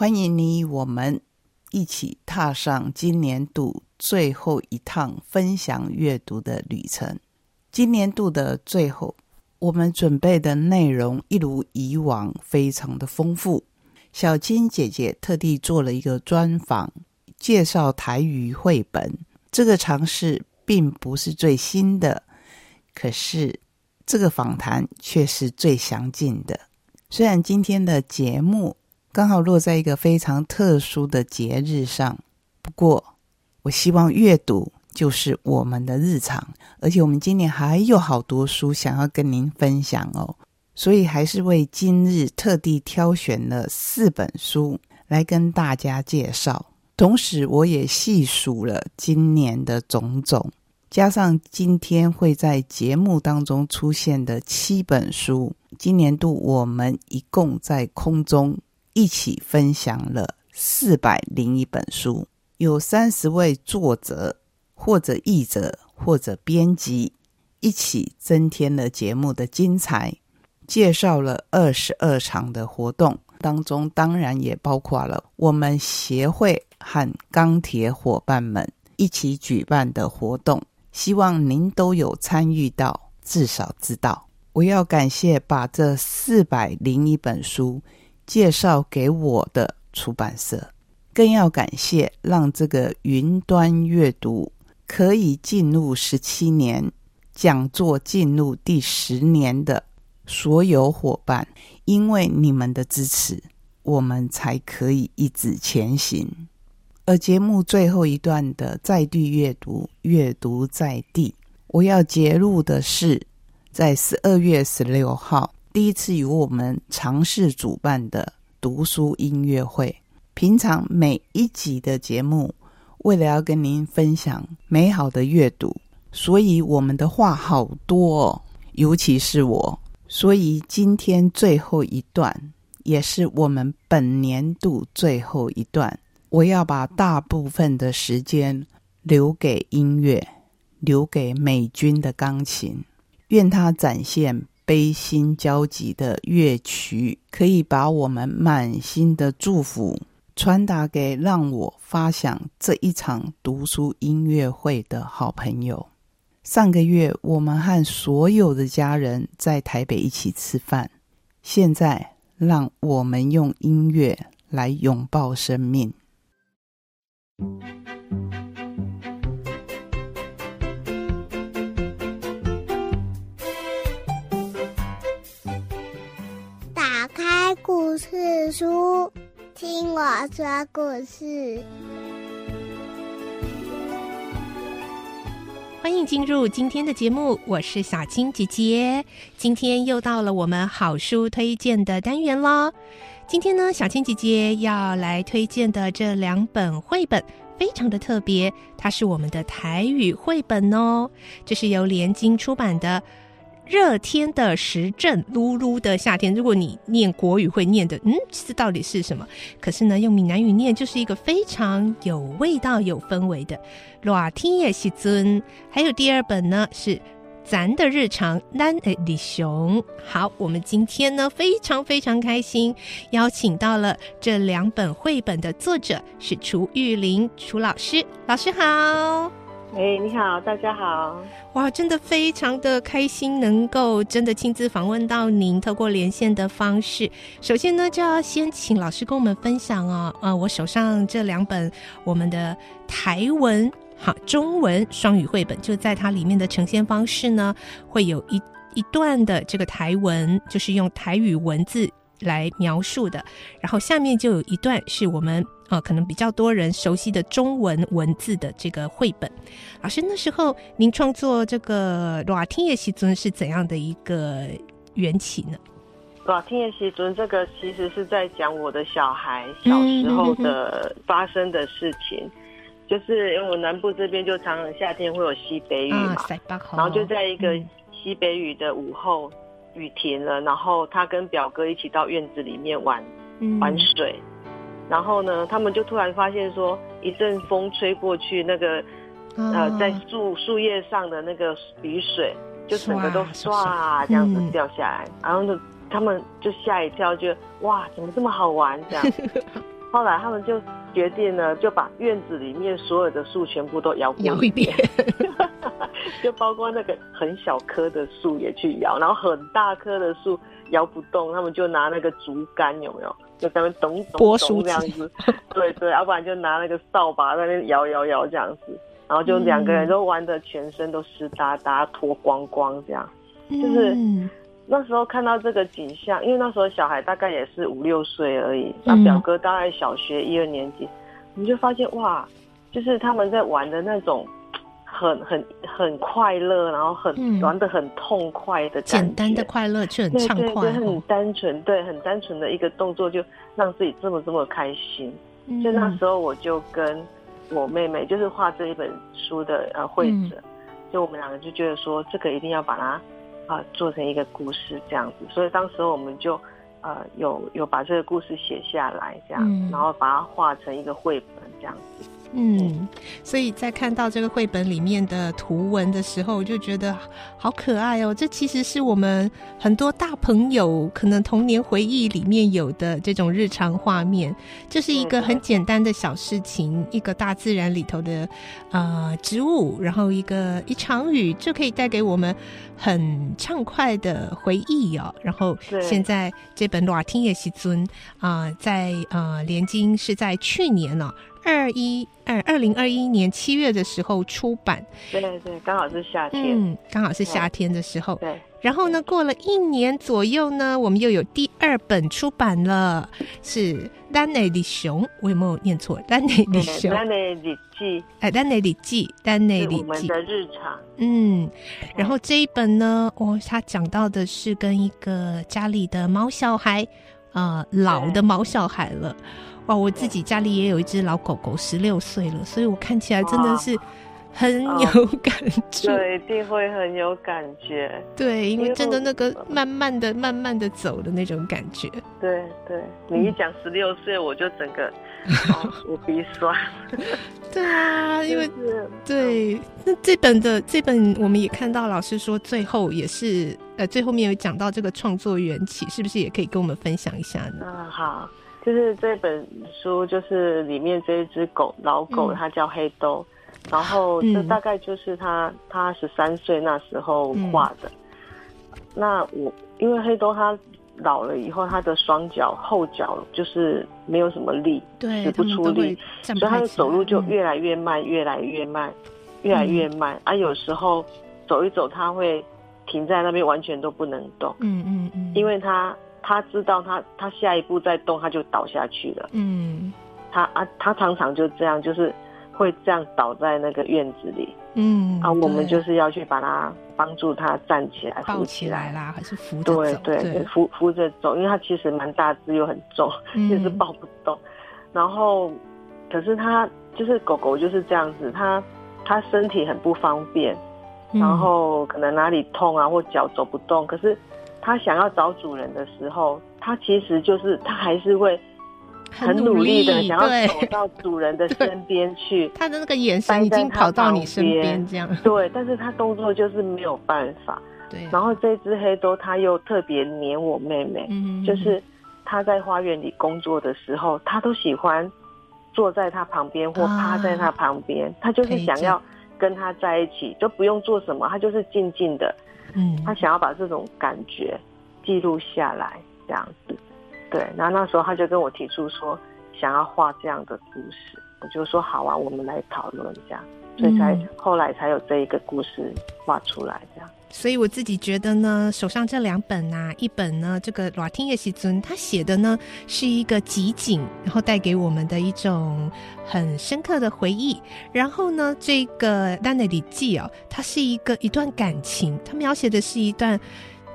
欢迎你我们一起踏上今年度最后一趟分享阅读的旅程。今年度的最后。我们准备的内容一如以往，非常的丰富。小青姐姐特地做了一个专访，介绍台语绘本。这个尝试并不是最新的，可是这个访谈却是最详尽的。虽然今天的节目刚好落在一个非常特殊的节日上，不过我希望阅读。就是我们的日常，而且我们今年还有好多书想要跟您分享哦，所以还是为今日特地挑选了四本书来跟大家介绍。同时，我也细数了今年的种种，加上今天会在节目当中出现的七本书，今年度我们一共在空中一起分享了四百零一本书，有三十位作者。或者译者，或者编辑，一起增添了节目的精彩。介绍了二十二场的活动，当中当然也包括了我们协会和钢铁伙伴们一起举办的活动。希望您都有参与到，至少知道。我要感谢把这四百零一本书介绍给我的出版社，更要感谢让这个云端阅读。可以进入十七年讲座，进入第十年的所有伙伴，因为你们的支持，我们才可以一直前行。而节目最后一段的在地阅读，阅读在地，我要揭露的是，在十二月十六号第一次由我们尝试主办的读书音乐会。平常每一集的节目。为了要跟您分享美好的阅读，所以我们的话好多，哦，尤其是我。所以今天最后一段，也是我们本年度最后一段，我要把大部分的时间留给音乐，留给美军的钢琴。愿它展现悲心交集的乐曲，可以把我们满心的祝福。传达给让我发想这一场读书音乐会的好朋友。上个月，我们和所有的家人在台北一起吃饭。现在，让我们用音乐来拥抱生命。书。听我说故事，欢迎进入今天的节目。我是小青姐姐，今天又到了我们好书推荐的单元喽。今天呢，小青姐姐要来推荐的这两本绘本非常的特别，它是我们的台语绘本哦。这是由联经出版的。热天的时阵，噜噜的夏天。如果你念国语会念的，嗯，这到底是什么？可是呢，用闽南语念就是一个非常有味道、有氛围的。热天也是尊。还有第二本呢，是咱的日常蓝诶李雄。好，我们今天呢非常非常开心，邀请到了这两本绘本的作者是楚玉玲楚老师。老师好。哎，你好，大家好！哇，真的非常的开心，能够真的亲自访问到您，透过连线的方式。首先呢，就要先请老师跟我们分享哦，呃，我手上这两本我们的台文好中文双语绘本，就在它里面的呈现方式呢，会有一一段的这个台文，就是用台语文字来描述的，然后下面就有一段是我们。啊，可能比较多人熟悉的中文文字的这个绘本，老师那时候您创作这个《罗天夜西尊》是怎样的一个缘起呢？哇，听夜习尊这个其实是在讲我的小孩小时候的发生的事情，就是因为我南部这边就常常夏天会有西北雨嘛，然后就在一个西北雨的午后，雨停了，然后他跟表哥一起到院子里面玩玩水，然后呢，他们就突然发现说，一阵风吹过去，那个呃在树树叶上的那个雨水就整个都唰这样子掉下来，然后就。他们就吓一跳，就哇，怎么这么好玩？这样，后来他们就决定呢，就把院子里面所有的树全部都摇摇一遍，就包括那个很小棵的树也去摇，然后很大棵的树摇不动，他们就拿那个竹竿，有没有？就在那咚咚咚这样子，对对，要不然就拿那个扫把在那摇摇摇这样子，然后就两个人都玩的全身都湿哒哒，脱光光这样，就是。那时候看到这个景象，因为那时候小孩大概也是五六岁而已，那表哥大概小学一二年级，我们就发现哇，就是他们在玩的那种很很很快乐，然后很玩的很痛快的感觉，简单的快乐却很畅快，很单纯，对，很单纯的一个动作就让自己这么这么开心。就那时候我就跟我妹妹，就是画这一本书的呃绘者，就我们两个就觉得说这个一定要把它。啊，做成一个故事这样子，所以当时我们就，呃，有有把这个故事写下来，这样，然后把它画成一个绘本这样子。嗯，所以在看到这个绘本里面的图文的时候，我就觉得好可爱哦。这其实是我们很多大朋友可能童年回忆里面有的这种日常画面，就是一个很简单的小事情，一个大自然里头的呃植物，然后一个一场雨，就可以带给我们很畅快的回忆哦。然后现在这本《瓦听也西尊》啊，在呃连经是在去年呢。二一二二零二一年七月的时候出版，对对，刚好是夏天，嗯，刚好是夏天的时候。对，然后呢，过了一年左右呢，我们又有第二本出版了，是《丹内里熊》，我有没有念错？《丹内里熊》《丹内里记》哎，《丹内里记》《丹内里记》我们的日常。嗯，然后这一本呢，哦，他讲到的是跟一个家里的毛小孩，呃，老的毛小孩了。哇，我自己家里也有一只老狗狗，十六岁了，所以我看起来真的是很有感觉。对，一定会很有感觉。对，因为真的那个慢慢的、慢慢的走的那种感觉。对对，你一讲十六岁，我就整个我鼻酸。对啊，因为 对那这本的这本，我们也看到老师说最后也是呃最后面有讲到这个创作缘起，是不是也可以跟我们分享一下呢？嗯，好。就是这本书，就是里面这一只狗，老狗，它叫黑豆，然后这大概就是它，它十三岁那时候画的。那我因为黑豆它老了以后，它的双脚后脚就是没有什么力，使不出力，所以它的走路就越来越慢，越来越慢，越来越慢。啊，有时候走一走，它会停在那边，完全都不能动。嗯嗯嗯，因为它。他知道他他下一步再动他就倒下去了。嗯，他啊他常常就这样，就是会这样倒在那个院子里。嗯，啊，我们就是要去把他帮助他站起来，扶起来啦，还是扶着走？对对，扶扶着走，因为他其实蛮大只又很重，就是抱不动。然后，可是他就是狗狗就是这样子，他他身体很不方便，然后可能哪里痛啊，或脚走不动，可是。他想要找主人的时候，他其实就是他还是会很努力的想要走到主人的 身边去。他的那个眼神已经跑到你身边，这样对，但是他动作就是没有办法。对，然后这只黑多他又特别黏我妹妹，嗯，就是他在花园里工作的时候，他都喜欢坐在他旁边或趴在他旁边，他就是想要跟他在一起，就不用做什么，他就是静静的。嗯，他想要把这种感觉记录下来，这样子，对。然后那时候他就跟我提出说，想要画这样的故事，我就说好啊，我们来讨论一下，所以才后来才有这一个故事画出来，这样。所以我自己觉得呢，手上这两本啊，一本呢，这个《拉丁叶西尊》，他写的呢是一个集锦，然后带给我们的一种很深刻的回忆。然后呢，这个《丹内里记》哦，它是一个一段感情，它描写的是一段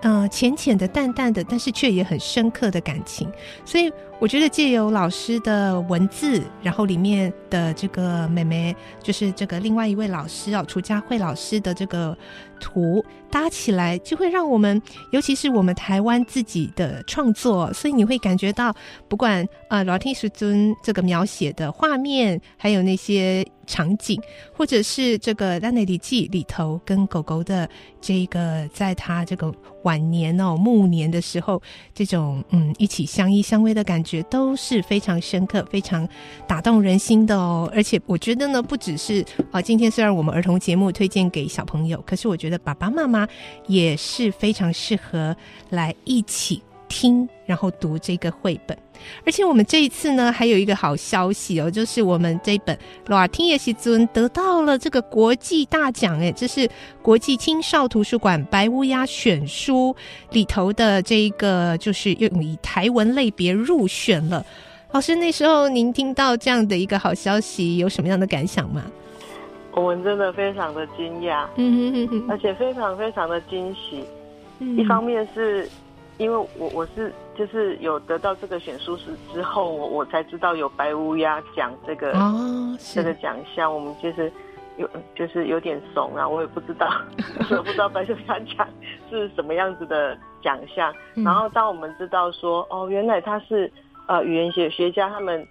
嗯浅浅的、淡淡的，但是却也很深刻的感情。所以我觉得借由老师的文字，然后里面的这个妹妹，就是这个另外一位老师哦，楚佳慧老师的这个图搭起来，就会让我们，尤其是我们台湾自己的创作，所以你会感觉到，不管呃老天师尊这个描写的画面，还有那些。场景，或者是这个《丹内里记》里头跟狗狗的这个，在他这个晚年哦暮年的时候，这种嗯一起相依相偎的感觉，都是非常深刻、非常打动人心的。哦而且我觉得呢，不只是啊，今天虽然我们儿童节目推荐给小朋友，可是我觉得爸爸妈妈也是非常适合来一起听，然后读这个绘本。而且我们这一次呢，还有一个好消息哦，就是我们这本《老听也西尊》得到了这个国际大奖哎，这是国际青少图书馆白乌鸦选书里头的这一个，就是用以台文类别入选了。老师，那时候您听到这样的一个好消息，有什么样的感想吗？我们真的非常的惊讶，嗯哼哼哼，而且非常非常的惊喜。一方面是。因为我我是就是有得到这个选书时之后，我我才知道有白乌鸦奖这个这个奖项，我们就是有就是有点怂啊，我也不知道，我不知道白乌鸦奖是什么样子的奖项。然后当我们知道说，哦，原来他是呃语言学学家，他们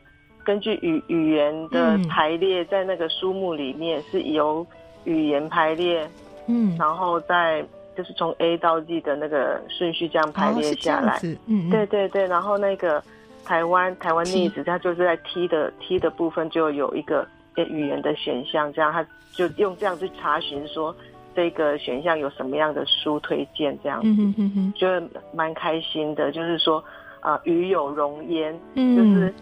根据语语言的排列，在那个书目里面是由语言排列，嗯，然后再。就是从 A 到 Z 的那个顺序这样排列下来，嗯，对对对，然后那个台湾台湾例子，它就是在 T 的 T 的部分就有一个语言的选项，这样他就用这样去查询说这个选项有什么样的书推荐，这样子，就蛮开心的。就是说啊，与有容焉，嗯。就是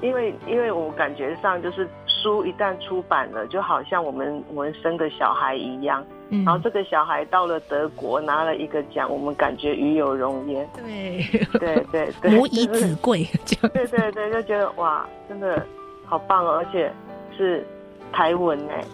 因为因为我感觉上就是书一旦出版了，就好像我们我们生个小孩一样。然后这个小孩到了德国拿了一个奖，我们感觉与有荣焉。对。对对对，母 以子贵，对对对，就觉得哇，真的好棒哦，而且是台文哎，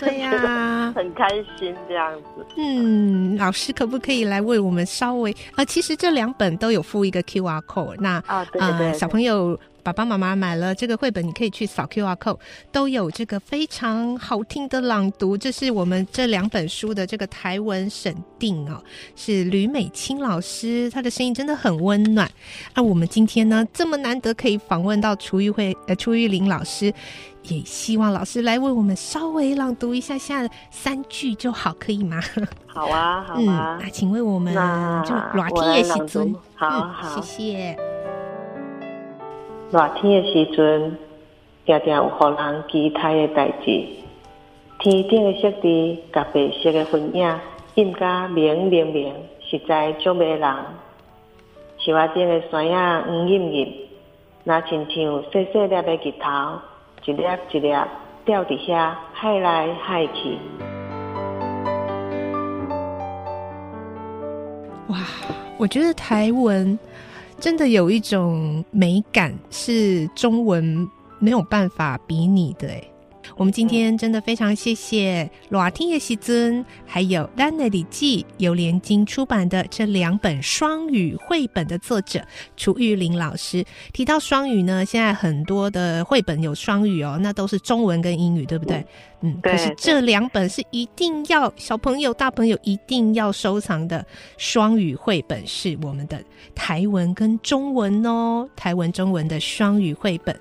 对呀，很开心这样子。嗯，老师可不可以来为我们稍微啊？其实这两本都有附一个 Q R code，那啊对对，小朋友。爸爸妈妈买了这个绘本，你可以去扫 Q R code，都有这个非常好听的朗读。这是我们这两本书的这个台文审定哦，是吕美清老师，她的声音真的很温暖。那我们今天呢，这么难得可以访问到楚玉慧呃楚玉玲老师，也希望老师来为我们稍微朗读一下下三句就好，可以吗？好啊，好啊。那请为我们就软天也喜尊，好好，谢谢。热天的时阵，常常有互人期待的代志。天顶的色地，甲白色的云影，印甲明明明，实在足迷人。树仔顶的山影黄隐隐，那亲像细细粒的日头，一粒一粒吊伫遐，海来海去。哇，我觉得台文。真的有一种美感是中文没有办法比拟的诶我们今天真的非常谢谢罗天叶西尊，还有《丹内里记》由联经出版的这两本双语绘本的作者楚玉玲老师。提到双语呢，现在很多的绘本有双语哦，那都是中文跟英语，对不对？嗯，可是这两本是一定要小朋友、大朋友一定要收藏的双语绘本，是我们的台文跟中文哦，台文、中文的双语绘本。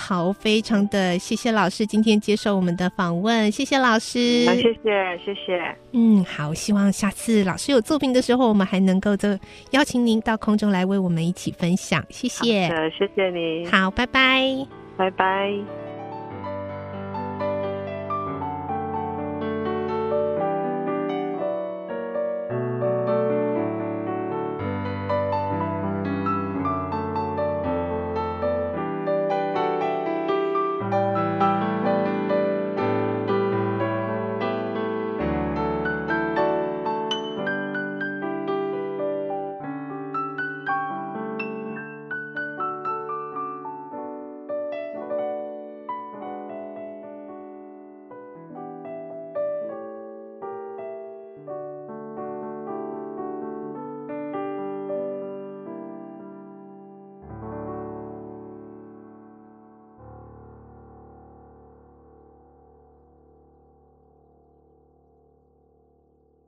好，非常的谢谢老师今天接受我们的访问，谢谢老师，好，谢谢，谢谢，嗯，好，希望下次老师有作品的时候，我们还能够就邀请您到空中来为我们一起分享，谢谢，谢谢你，好，拜拜，拜拜。